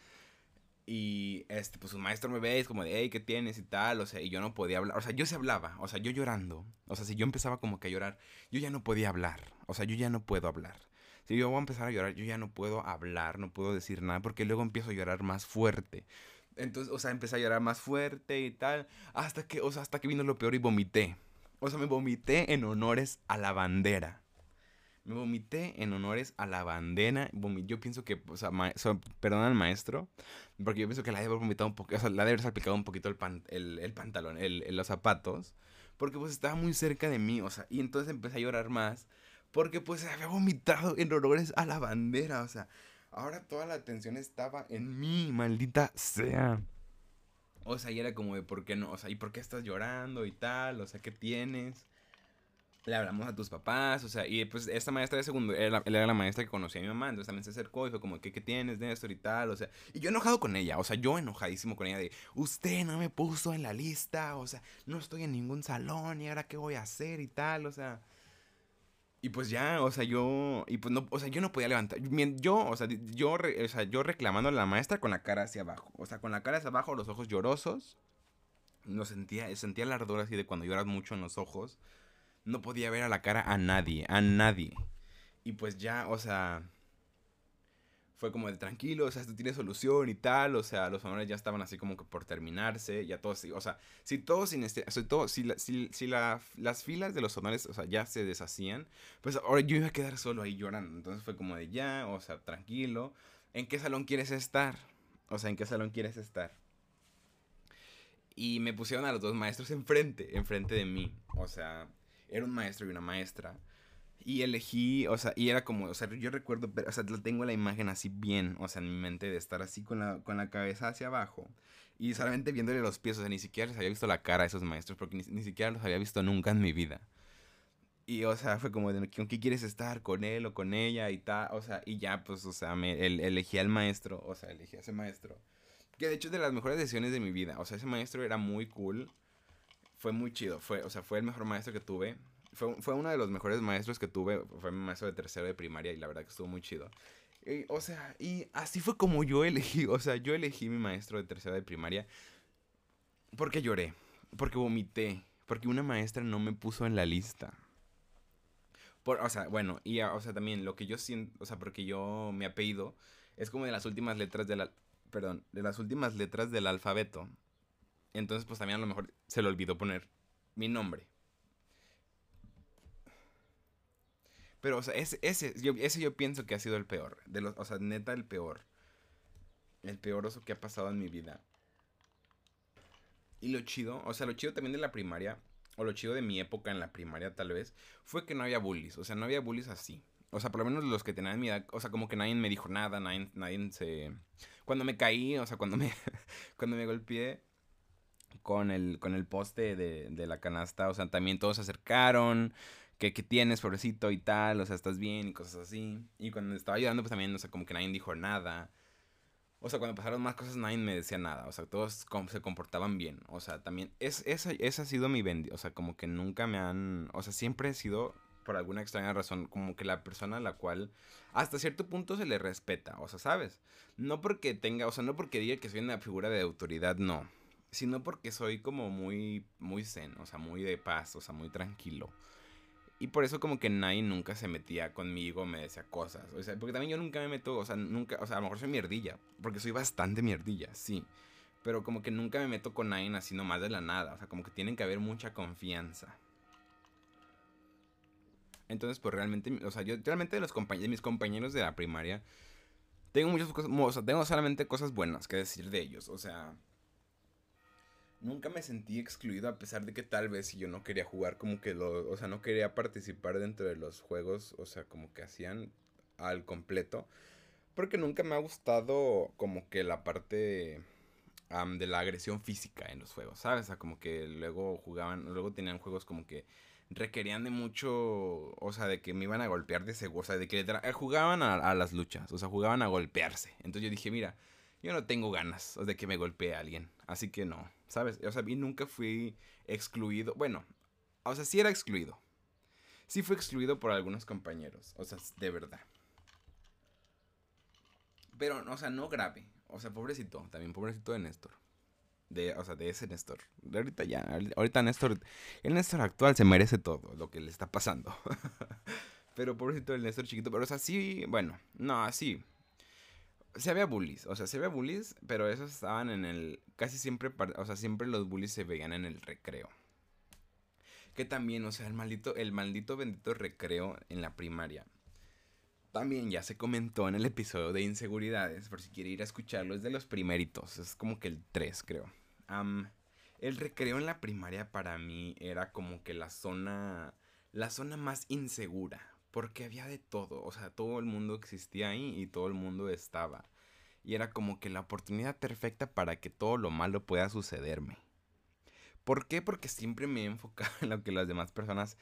Speaker 1: Y este, pues un maestro me ve, es como de, hey, ¿qué tienes? y tal, o sea, y yo no podía hablar, o sea, yo se hablaba, o sea, yo llorando, o sea, si yo empezaba como que a llorar, yo ya no podía hablar, o sea, yo ya no puedo hablar si yo voy a empezar a llorar, yo ya no puedo hablar, no puedo decir nada, porque luego empiezo a llorar más fuerte. Entonces, o sea, empecé a llorar más fuerte y tal, hasta que, o sea, hasta que vino lo peor y vomité. O sea, me vomité en honores a la bandera. Me vomité en honores a la bandera. Yo pienso que, o sea, perdón al maestro, porque yo pienso que la debe haber vomitado un poco, o sea, la debe haber salpicado un poquito el, el, pantalón, el, los zapatos, porque pues estaba muy cerca de mí, o sea, y entonces empecé a llorar más. Porque pues se había vomitado en honores a la bandera. O sea, ahora toda la atención estaba en mí, maldita sea. O sea, y era como de por qué no, o sea, ¿y por qué estás llorando y tal? O sea, ¿qué tienes? Le hablamos a tus papás, o sea, y pues esta maestra de segundo, era la maestra que conocía a mi mamá, entonces también se acercó y fue como, ¿qué, qué tienes, Néstor y tal? O sea, y yo enojado con ella, o sea, yo enojadísimo con ella de, usted no me puso en la lista, o sea, no estoy en ningún salón y ahora qué voy a hacer y tal, o sea, y pues ya, o sea, yo. Y pues no, o sea, yo no podía levantar. Yo, o sea, yo, o sea, yo reclamando a la maestra con la cara hacia abajo. O sea, con la cara hacia abajo, los ojos llorosos. No sentía, sentía el ardor así de cuando lloras mucho en los ojos. No podía ver a la cara a nadie, a nadie. Y pues ya, o sea fue como de tranquilo, o sea, esto tiene solución y tal, o sea, los honores ya estaban así como que por terminarse, ya todos, o sea, si todos sin este, todo, si, si, si la, las filas de los honores, o sea, ya se deshacían, pues ahora yo iba a quedar solo ahí llorando, entonces fue como de ya, o sea, tranquilo, ¿en qué salón quieres estar? O sea, ¿en qué salón quieres estar? Y me pusieron a los dos maestros enfrente, enfrente de mí, o sea, era un maestro y una maestra. Y elegí, o sea, y era como, o sea, yo recuerdo, o sea, tengo la imagen así bien, o sea, en mi mente de estar así con la, con la cabeza hacia abajo. Y solamente viéndole los pies, o sea, ni siquiera les había visto la cara a esos maestros, porque ni, siquiera los había visto nunca en mi vida. Y, o sea, fue como, de, ¿con qué quieres estar? ¿Con él o con ella? Y tal, o sea, y ya, pues, o sea, me elegí al maestro, o sea, elegí a ese maestro. Que de hecho es de las mejores decisiones de mi vida, o sea, ese maestro era muy cool, fue muy chido, fue, o sea, fue el mejor maestro que tuve fue, uno de los mejores maestros que tuve. Fue mi maestro de tercero de primaria y la verdad que estuvo muy chido. o sea, y así fue como yo elegí. O sea, yo elegí mi maestro de tercero de primaria porque lloré, porque vomité, porque una maestra no me puso en la lista. Por, o sea, bueno, y o sea, también lo que yo siento, o sea, porque yo mi apellido es como de las últimas letras de la, perdón, de las últimas letras del alfabeto. Entonces, pues también a lo mejor se le olvidó poner mi nombre. Pero, o sea, ese, ese, yo, ese yo pienso que ha sido el peor. De los, o sea, neta, el peor. El peor oso que ha pasado en mi vida. Y lo chido, o sea, lo chido también de la primaria, o lo chido de mi época en la primaria tal vez, fue que no había bullies. O sea, no había bullies así. O sea, por lo menos los que tenían mi edad, o sea, como que nadie me dijo nada, nadie, nadie se... Cuando me caí, o sea, cuando me, cuando me golpeé con el, con el poste de, de la canasta, o sea, también todos se acercaron, ¿qué, tienes, pobrecito y tal? O sea, ¿estás bien? Y cosas así. Y cuando estaba ayudando, pues también, o sea, como que nadie dijo nada. O sea, cuando pasaron más cosas nadie me decía nada. O sea, todos se comportaban bien. O sea, también... Es, esa, esa ha sido mi bendición. O sea, como que nunca me han... O sea, siempre he sido, por alguna extraña razón, como que la persona a la cual hasta cierto punto se le respeta. O sea, ¿sabes? No porque tenga... O sea, no porque diga que soy una figura de autoridad, no. Sino porque soy como muy, muy zen. O sea, muy de paz. O sea, muy tranquilo. Y por eso como que nadie nunca se metía conmigo, me decía cosas. O sea, porque también yo nunca me meto, o sea, nunca, o sea, a lo mejor soy mierdilla, porque soy bastante mierdilla, sí. Pero como que nunca me meto con nadie así nomás de la nada. O sea, como que tienen que haber mucha confianza. Entonces, pues realmente, o sea, yo realmente de los compañeros, mis compañeros de la primaria, tengo muchas cosas, o sea, tengo solamente cosas buenas que decir de ellos. O sea, nunca me sentí excluido a pesar de que tal vez yo no quería jugar como que lo, o sea, no quería participar dentro de los juegos, o sea, como que hacían al completo, porque nunca me ha gustado como que la parte de la agresión física en los juegos, ¿sabes? O sea, como que luego jugaban, luego tenían juegos como que requerían de mucho, o sea, de que me iban a golpear de seguro, o sea, de que jugaban a, a las luchas, o sea, jugaban a golpearse. Entonces yo dije, mira, yo no tengo ganas de que me golpee alguien. Así que no, ¿sabes? O sea, y nunca fui excluido. Bueno, o sea, sí era excluido. Sí fui excluido por algunos compañeros. O sea, de verdad. Pero, o sea, no grave. O sea, pobrecito. También pobrecito de Néstor. De, o sea, de ese Néstor. De ahorita ya. Ahorita Néstor. El Néstor actual se merece todo lo que le está pasando. pero pobrecito el Néstor chiquito. Pero, o sea, sí. Bueno, no, así se había bullies, o sea, se había bullies, pero esos estaban en el, casi siempre, o sea, siempre los bullies se veían en el recreo. Que también, o sea, el maldito, el maldito bendito recreo en la primaria. También ya se comentó en el episodio de inseguridades, por si quiere ir a escucharlo, es de los primeritos, es como que el 3 creo. el recreo en la primaria para mí era como que la zona, la zona más insegura porque había de todo, o sea, todo el mundo existía ahí y todo el mundo estaba. Y era como que la oportunidad perfecta para que todo lo malo pueda sucederme. ¿Por qué? Porque siempre me he enfocado en lo que las demás personas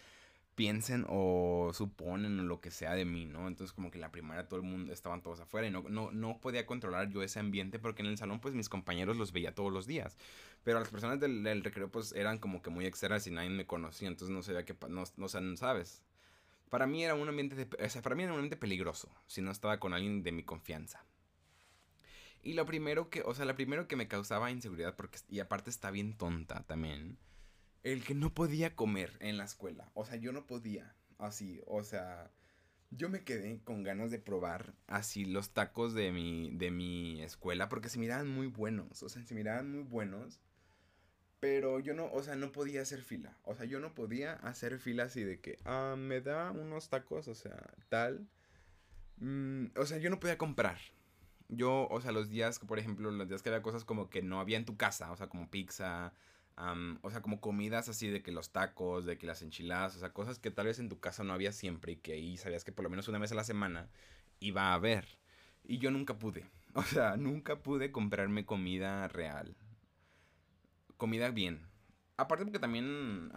Speaker 1: piensen o suponen o lo que sea de mí, ¿no? Entonces como que en la primaria todo el mundo estaban todos afuera y no, no, no podía controlar yo ese ambiente porque en el salón pues mis compañeros los veía todos los días. Pero las personas del, recreo pues eran como que muy externas y nadie me conocía, entonces no sabía qué, no, no, no sabes. Para mí era un ambiente, de, para mí era un ambiente peligroso si no estaba con alguien de mi confianza. Y lo primero que, o sea, lo primero que me causaba inseguridad, porque, y aparte está bien tonta también, el que no podía comer en la escuela. O sea, yo no podía, así, o sea, yo me quedé con ganas de probar así los tacos de mi, de mi escuela, porque se miraban muy buenos, o sea, se miraban muy buenos. Pero yo no, o sea, no podía hacer fila. O sea, yo no podía hacer fila así de que, ah, me da unos tacos, o sea, tal. Mm, o sea, yo no podía comprar. Yo, o sea, los días, por ejemplo, los días que había cosas como que no había en tu casa, o sea, como pizza, o sea, como comidas así de que los tacos, de que las enchiladas, o sea, cosas que tal vez en tu casa no había siempre y que ahí sabías que por lo menos una vez a la semana iba a haber. Y yo nunca pude. O sea, nunca pude comprarme comida real comida bien. Aparte porque también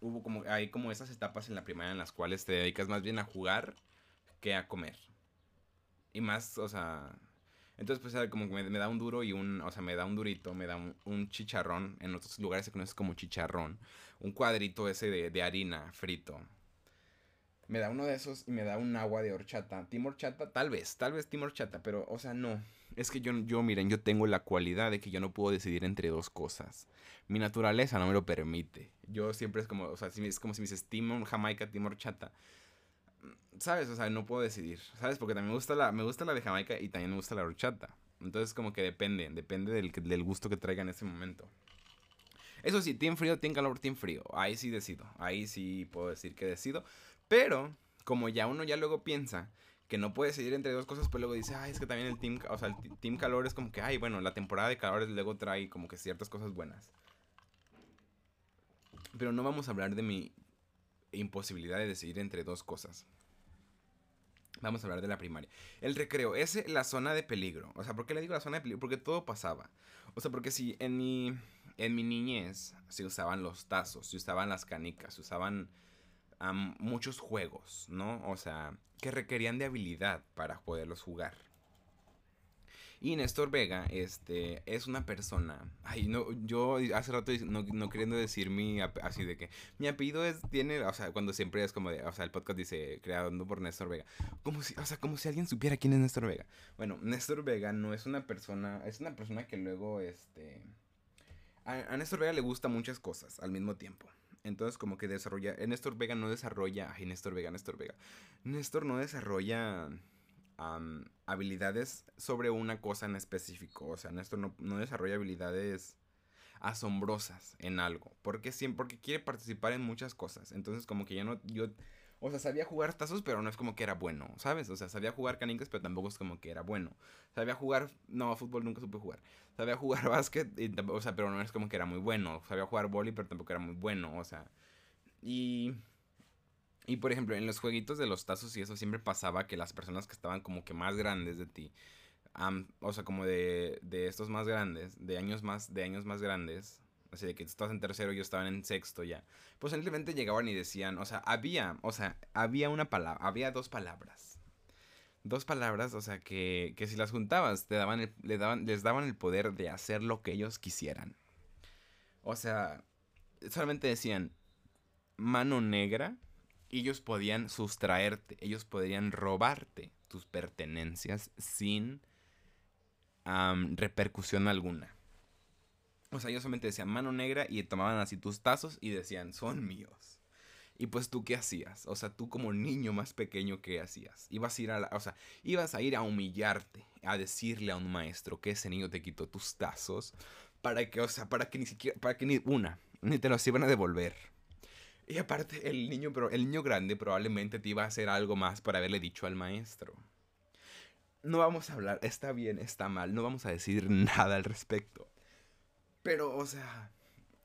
Speaker 1: hubo como, hay como esas etapas en la primaria en las cuales te dedicas más bien a jugar que a comer. Y más, o sea, entonces pues como que me, da un duro y un, o sea, me da un durito, me da un, chicharrón, en otros lugares se conoce como chicharrón, un cuadrito ese de, de harina frito. Me da uno de esos y me da un agua de horchata. Tim horchata, tal vez, tal vez Tim horchata, pero, o sea, no. Es que yo, yo, miren, yo tengo la cualidad de que yo no puedo decidir entre dos cosas. Mi naturaleza no me lo permite. Yo siempre es como, o sea, es como si me dices Timor Jamaica, Timor Chata. ¿Sabes? O sea, no puedo decidir. ¿Sabes? Porque también me gusta la, me gusta la de Jamaica y también me gusta la horchata. Entonces como que depende, depende del, del gusto que traiga en ese momento. Eso sí, team frío, team calor, team frío. Ahí sí decido. Ahí sí puedo decir que decido. Pero, como ya uno ya luego piensa que no puede seguir entre dos cosas, pues luego dice, ay, es que también el team, o sea, el team calor es como que, ay, bueno, la temporada de calor luego trae como que ciertas cosas buenas. Pero no vamos a hablar de mi imposibilidad de decidir entre dos cosas. Vamos a hablar de la primaria. El recreo, es la zona de peligro. O sea, ¿por qué le digo la zona de peligro? Porque todo pasaba. O sea, porque si en mi, en mi niñez se usaban los tazos, se usaban las canicas, se usaban muchos juegos, ¿no? O sea, que requerían de habilidad para poderlos jugar. Y Néstor Vega, este, es una persona. Ay, no, yo hace rato no, no queriendo decir mi así de que mi apellido es, tiene, o sea, cuando siempre es como de, o sea, el podcast dice creado por Néstor Vega. Como si, o sea, como si alguien supiera quién es Néstor Vega. Bueno, Néstor Vega no es una persona, es una persona que luego, este. A, a Néstor Vega le gusta muchas cosas al mismo tiempo. Entonces, como que desarrolla. Néstor Vega no desarrolla. Ay, Néstor Vega, Néstor Vega. Néstor no desarrolla habilidades sobre una cosa en específico. O sea, Néstor no, no, desarrolla habilidades asombrosas en algo. Porque siempre, porque quiere participar en muchas cosas. Entonces, como que ya no. Yo. O sea, sabía jugar tazos, pero no es como que era bueno, ¿sabes? O sea, sabía jugar canicas, pero tampoco es como que era bueno. Sabía jugar, no, fútbol nunca supe jugar. Sabía jugar básquet, o sea, pero no es como que era muy bueno. Sabía jugar boli, pero tampoco era muy bueno, o sea. Y y por ejemplo, en los jueguitos de los tazos y eso siempre pasaba que las personas que estaban como que más grandes de ti, o sea, como de, de, estos más grandes, de años más, de años más grandes, así de que estabas en tercero y yo estaba en sexto ya, pues simplemente llegaban y decían, o sea, había, o sea, había una palabra, había dos palabras. Dos palabras, o sea, que, que si las juntabas, te daban le daban, les daban el poder de hacer lo que ellos quisieran. O sea, solamente decían mano negra ellos podían sustraerte, ellos podrían robarte tus pertenencias sin repercusión alguna. O sea, ellos solamente decían mano negra y tomaban así tus tazos y decían, son míos. Y pues tú qué hacías? O sea, tú como niño más pequeño, ¿qué hacías? Ibas a ir a o sea, ibas a ir a humillarte, a decirle a un maestro que ese niño te quitó tus tazos para que, o sea, para que ni siquiera, para que ni una, ni te los iban a devolver. Y aparte, el niño, pero el niño grande probablemente te iba a hacer algo más por haberle dicho al maestro. No vamos a hablar, está bien, está mal, no vamos a decir nada al respecto. Pero, o sea,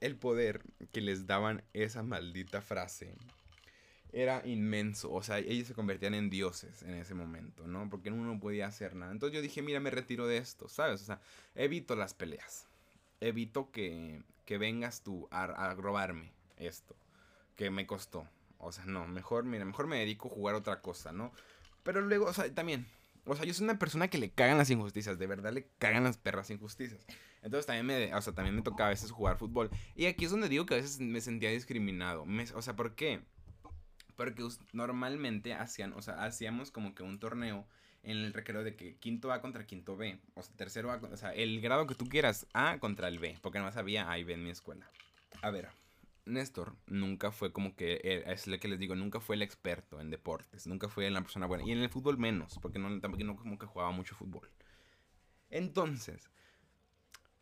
Speaker 1: el poder que les daban esa maldita frase era inmenso. O sea, ellos se convertían en dioses en ese momento, ¿no? Porque uno no podía hacer nada. Entonces yo dije, mira, me retiro de esto, ¿sabes? O sea, evito las peleas. Evito que, que vengas tú a, robarme esto que me costó. O sea, no, mejor, mira, mejor me dedico a jugar otra cosa, ¿no? Pero luego, o sea, también, o sea, yo soy una persona que le cagan las injusticias, de verdad le cagan las perras injusticias. Entonces también me, o sea, también me tocaba a veces jugar fútbol. Y aquí es donde digo que a veces me sentía discriminado. o sea, ¿por qué? Porque normalmente hacían, o sea, hacíamos como que un torneo en el recreo de que quinto A contra quinto B. O sea, tercero A, o sea, el grado que tú quieras, A contra el B. Porque más había A y B en mi escuela. A ver, Néstor nunca fue como que, eh, es lo que les digo, nunca fue el experto en deportes, nunca fue la persona buena. Y en el fútbol menos, porque tampoco no como que jugaba mucho fútbol. Entonces,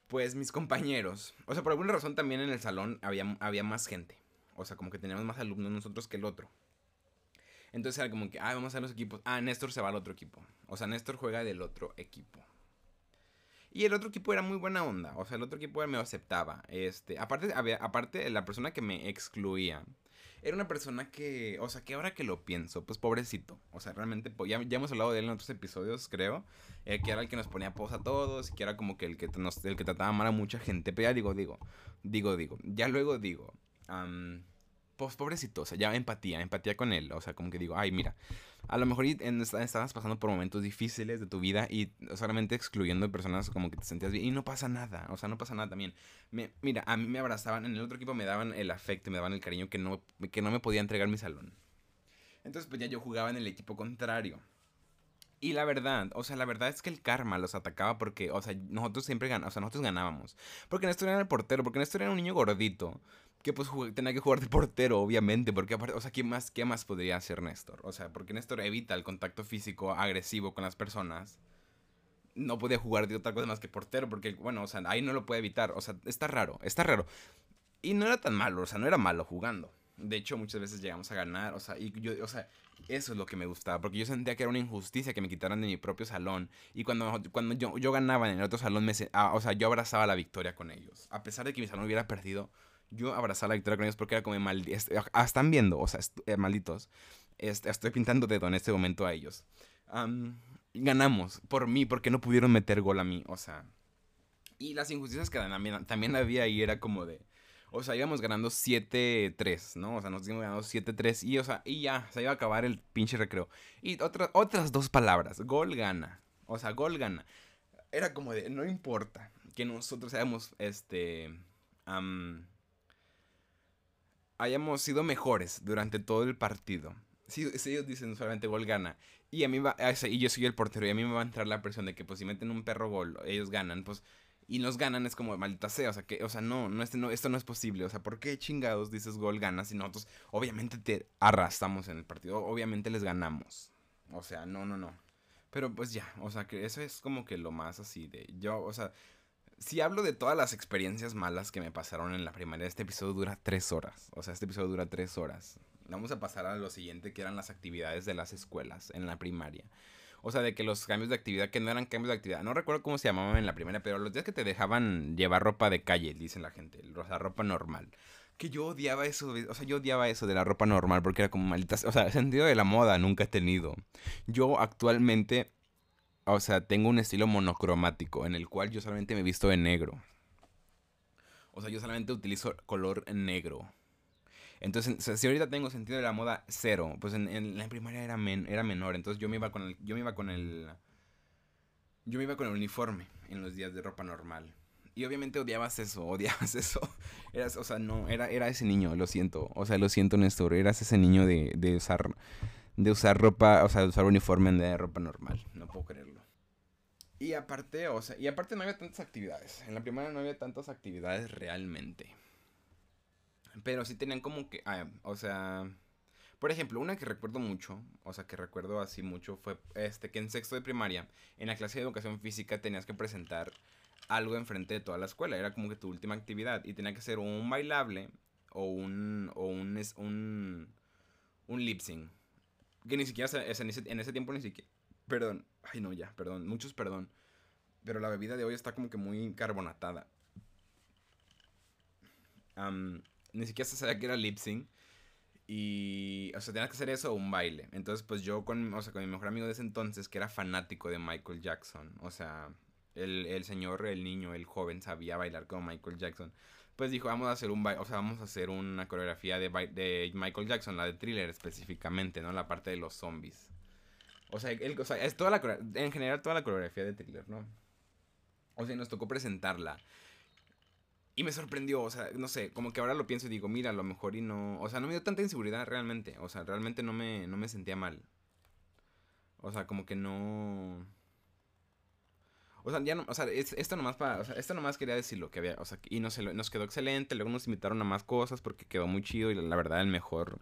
Speaker 1: pues mis compañeros, o sea, por alguna razón también en el salón había, había más gente. O sea, como que teníamos más alumnos nosotros que el otro. Entonces era como que, ah, vamos a los equipos. Ah, Néstor se va al otro equipo. O sea, Néstor juega del otro equipo. Y el otro equipo era muy buena onda. O sea, el otro equipo me aceptaba. Este, aparte, había, aparte, la persona que me excluía era una persona que, o sea, que ahora que lo pienso, pues pobrecito. O sea, realmente, ya, ya hemos hablado de él en otros episodios, creo. Eh, que era el que nos ponía posa a todos, que era como que el que, nos, el que trataba mal a mucha gente. Pero ya digo, digo, digo, digo. Ya luego digo, pues pobrecito, o sea, ya empatía, empatía con él. O sea, como que digo, ay, mira, a lo mejor estabas pasando por momentos difíciles de tu vida y solamente excluyendo personas como que te sentías bien y no pasa nada, o sea, no pasa nada también. mira, a mí me abrazaban, en el otro equipo me daban el afecto, me daban el cariño que no, que no me podía entregar mi salón. Entonces pues ya yo jugaba en el equipo contrario. Y la verdad, o sea, la verdad es que el karma los atacaba porque, o sea, nosotros siempre ganamos, o sea, nosotros ganábamos. Porque Néstor era el portero, porque Néstor era un niño gordito que pues tenía que jugar de portero, obviamente, porque aparte, o sea, ¿qué más, ¿qué más podría hacer Néstor? O sea, porque Néstor evita el contacto físico agresivo con las personas. No podía jugar de otra cosa más que portero, porque, bueno, o sea, ahí no lo puede evitar. O sea, está raro, está raro. Y no era tan malo, o sea, no era malo jugando. De hecho, muchas veces llegamos a ganar, o sea, y yo, o sea, eso es lo que me gustaba, porque yo sentía que era una injusticia que me quitaran de mi propio salón. Y cuando, cuando yo, yo ganaba en el otro salón, me, ah, o sea, yo abrazaba la victoria con ellos. A pesar de que mi salón hubiera perdido, yo abrazaba la victoria con ellos porque era como malditos. Ah, están viendo, o sea, eh, malditos. estoy pintando dedo en este momento a ellos. ganamos por mí, porque no pudieron meter gol a mí, o sea. Y las injusticias que también, también había ahí era como de. O sea, íbamos ganando 7-3, ¿no? O sea, nos íbamos ganando 7-3 y, o sea, y ya, se iba a acabar el pinche recreo. Y otras otras dos palabras, gol gana. O sea, gol gana era como de, no importa que nosotros hayamos, este, hayamos sido mejores durante todo el partido. Si, ellos dicen solamente gol gana. Y a mí va, y yo soy el portero y a mí me va a entrar la presión de que pues si meten un perro gol, ellos ganan, pues y nos ganan es como maldita sea, o sea, que o sea, no, no, este, no esto no es posible, o sea, ¿por qué chingados dices gol ganas y nosotros obviamente te arrastramos en el partido, obviamente les ganamos. O sea, no, no, no. Pero pues ya, o sea, que eso es como que lo más así de yo, o sea, si hablo de todas las experiencias malas que me pasaron en la primaria, este episodio dura tres horas. O sea, este episodio dura tres horas. Vamos a pasar a lo siguiente, que eran las actividades de las escuelas en la primaria. O sea, de que los cambios de actividad, que no eran cambios de actividad. No recuerdo cómo se llamaban en la primera, pero los días que te dejaban llevar ropa de calle, dicen la gente. O sea, ropa normal. Que yo odiaba eso, o sea, yo odiaba eso de la ropa normal porque era como maldita. O sea, el sentido de la moda nunca he tenido. Yo actualmente o sea, tengo un estilo monocromático en el cual yo solamente me visto de negro. O sea, yo solamente utilizo color negro. Entonces, si ahorita tengo sentido de la moda cero, pues en, la primaria era, era menor. Entonces yo me iba con el. Yo me iba con el. Yo me iba con el uniforme en los días de ropa normal. Y obviamente odiabas eso, odiabas eso. Eras, o sea, no, era, era ese niño, lo siento. O sea, lo siento, Néstor. Eras ese niño de, de usar. De usar ropa, o sea, de usar uniforme en de ropa normal. No puedo creerlo. Y aparte, o sea, y aparte no había tantas actividades. En la primera no había tantas actividades realmente. Pero sí tenían como que, ah, o sea, por ejemplo, una que recuerdo mucho, o sea, que recuerdo así mucho, fue este, que en sexto de primaria, en la clase de educación física tenías que presentar algo enfrente de toda la escuela. Era como que tu última actividad. Y tenía que ser un bailable o un, o un, un, un lip sync. Que ni siquiera, en ese, en ese tiempo ni siquiera, Perdón. Ay, no, ya, perdón. Muchos perdón. Pero la bebida de hoy está como que muy carbonatada. Ni siquiera se sabía que era lip sync. Y, o sea, tenía que hacer eso o un baile. Entonces, pues yo con, o sea, con mi mejor amigo de ese entonces, que era fanático de Michael Jackson. O sea, el, el señor, el niño, el joven sabía bailar como Michael Jackson. Pues dijo, vamos a hacer un o sea, vamos a hacer una coreografía de, de Michael Jackson, la de thriller específicamente, ¿no? La parte de los zombies. O sea, o sea, es toda la en general toda la coreografía de thriller, ¿no? O sea, nos tocó presentarla. Y me sorprendió, o sea, no sé, como que ahora lo pienso y digo, mira, a lo mejor y no. O sea, no me dio tanta inseguridad realmente. O sea, realmente no me, no me sentía mal. O sea, como que no. O sea, ya o sea, esto nomás para, o sea, esto nomás quería decir lo que había, o sea, y nos, nos quedó excelente, luego nos invitaron a más cosas porque quedó muy chido y la, la verdad el mejor,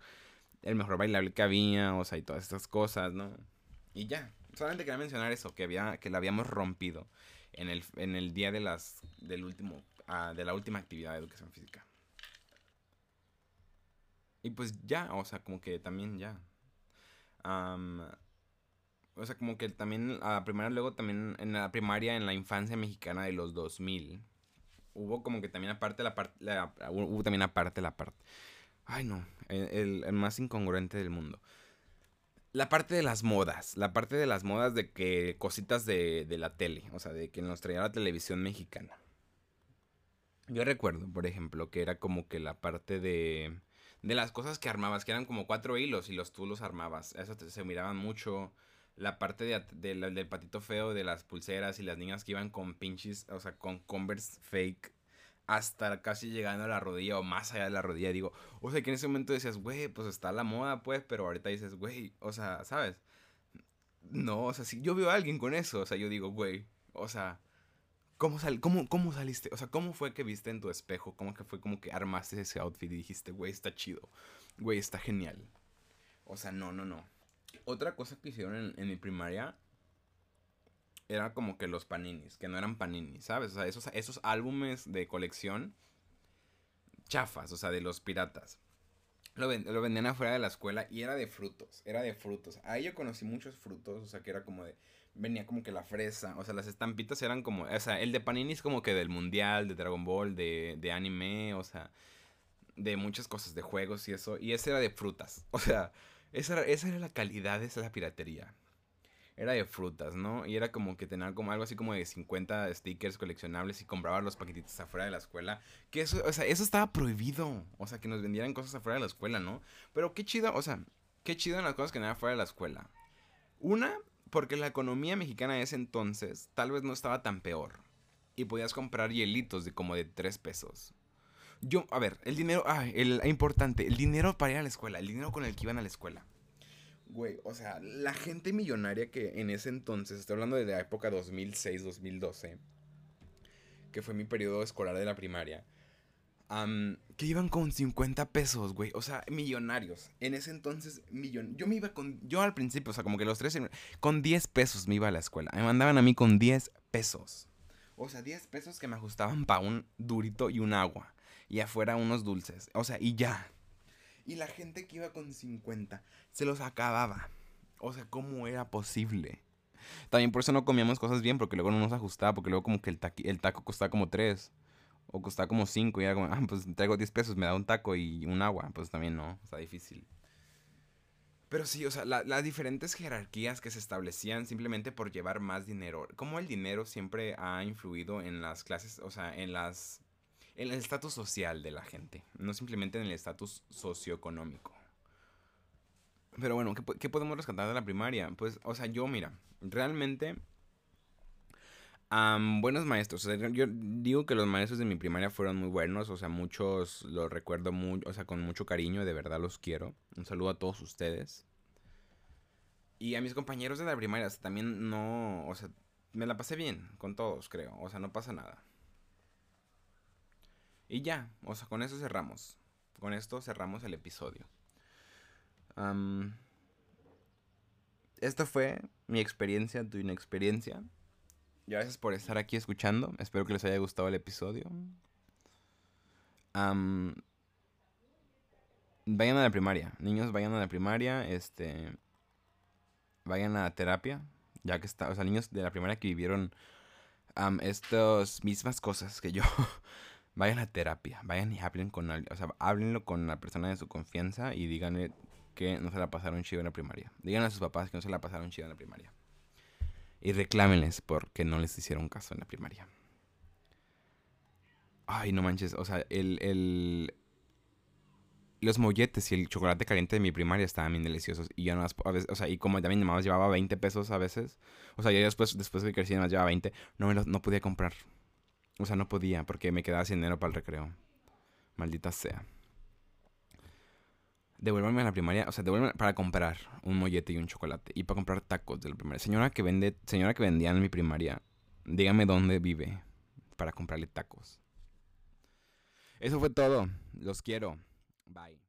Speaker 1: el mejor bailable que había, o sea, y todas estas cosas, ¿no? Y ya, solamente quería mencionar eso, que había, que la habíamos rompido en el, en el día de las, del último, de la última actividad de educación física. Y pues ya, o sea, como que también ya. o sea, como que también a la primera, luego también en la primaria, en la infancia mexicana de los 2000, hubo como que también aparte la parte, hubo también aparte la parte, ay no, el, el más incongruente del mundo la parte de las modas, la parte de las modas de que cositas de, de la tele, o sea, de que nos traía la televisión mexicana. Yo recuerdo, por ejemplo, que era como que la parte de, de las cosas que armabas, que eran como cuatro hilos y los tú los armabas. Eso se miraban mucho. La parte de, del patito feo, de las pulseras y las niñas que iban con pinches, o sea, con Converse fake hasta casi llegando a la rodilla o más allá de la rodilla. Digo, o sea, que en ese momento decías, güey, pues está la moda, pues, pero ahorita dices, güey, o sea, ¿sabes? No, o sea, si yo veo a alguien con eso, o sea, yo digo, güey, o sea, ¿cómo, sal cómo, ¿cómo saliste? O sea, ¿cómo fue que viste en tu espejo? ¿Cómo que fue como que armaste ese outfit y dijiste, güey, está chido, güey, está genial? O sea, no, no, no. Otra cosa que hicieron en, mi primaria era como que los paninis, que no eran paninis, ¿sabes? O sea, esos, esos álbumes de colección chafas, o sea, de los piratas. Lo, lo, vendían afuera de la escuela y era de frutos, era de frutos. Ahí yo conocí muchos frutos, o sea, que era como de, venía como que la fresa, o sea, las estampitas eran como, o sea, el de Panini es como que del mundial, de Dragon Ball, de, de anime, o sea, de muchas cosas, de juegos y eso, y ese era de frutas, o sea, esa esa era la calidad, esa era la piratería era de frutas, ¿no? Y era como que tener como algo así como de 50 stickers coleccionables y compraba los paquetitos afuera de la escuela. Que eso, o sea, eso estaba prohibido. O sea, que nos vendieran cosas afuera de la escuela, ¿no? Pero qué chido, o sea, qué chido en las cosas que no afuera de la escuela. Una, porque la economía mexicana de ese entonces tal vez no estaba tan peor. Y podías comprar hielitos de como de 3 pesos. Yo, a ver, el dinero, ah, el importante, el dinero para ir a la escuela, el dinero con el que iban a la escuela. Güey, o sea, la gente millonaria que en ese entonces, estoy hablando de la época 2006-2012, que fue mi periodo escolar de la primaria, que iban con 50 pesos, güey. O sea, millonarios. En ese entonces, millon... Yo me iba con... Yo al principio, o sea, como que los tres... Con 10 pesos me iba a la escuela. Me mandaban a mí con 10 pesos. O sea, 10 pesos que me ajustaban para un durito y un agua. Y afuera unos dulces. O sea, y ya. Y la gente que iba con 50 se los acababa. O sea, ¿cómo era posible? También por eso no comíamos cosas bien, porque luego no nos ajustaba, porque luego como que el, el taco costaba como 3. O costaba como 5 y era ah, pues traigo 10 pesos, me da un taco y un agua. Pues también no, está difícil. Pero sí, o sea, las diferentes jerarquías que se establecían simplemente por llevar más dinero. Como el dinero siempre ha influido en las clases, o sea, en las... En el estatus social de la gente, no simplemente en el estatus socioeconómico. Pero bueno, ¿qué, ¿qué podemos rescatar de la primaria? Pues, o sea, yo, mira, realmente buenos maestros. yo digo que los maestros de mi primaria fueron muy buenos. O sea, muchos los recuerdo muy, o sea, con mucho cariño. De verdad los quiero. Un saludo a todos ustedes. Y a mis compañeros de la primaria también no. O sea, me la pasé bien con todos, creo. O sea, no pasa nada. Y ya, o sea, con eso cerramos. Con esto cerramos el episodio. esta fue mi experiencia, tu inexperiencia. Gracias por estar aquí escuchando. Espero que les haya gustado el episodio. vayan a la primaria. Niños, vayan a la primaria. Este. Vayan a terapia. Ya que está. O sea, niños de la primaria que vivieron estas mismas cosas que yo. vayan a terapia. Vayan y hablen con alguien. O sea, háblenlo con la persona de su confianza y díganle que no se la pasaron chido en la primaria. Digan a sus papás que no se la pasaron chido en la primaria y reclámenles porque no les hicieron caso en la primaria. Ay, no manches, o sea, el, el... Los molletes y el chocolate caliente de mi primaria estaban bien deliciosos. Y yo no a veces, o sea, y como también más llevaba 20 pesos a veces. O sea, yo después, después de que crecí más llevaba 20, no, me no podía comprar. O sea, no podía porque me quedaba sin dinero para el recreo. Maldita sea devuélvame a la primaria, o sea, devuélveme para comprar un mollete y un chocolate y para comprar tacos de la primaria. Señora que vende, señora que vendía en mi primaria, dígame dónde vive para comprarle tacos. Eso fue todo. Los quiero. Bye.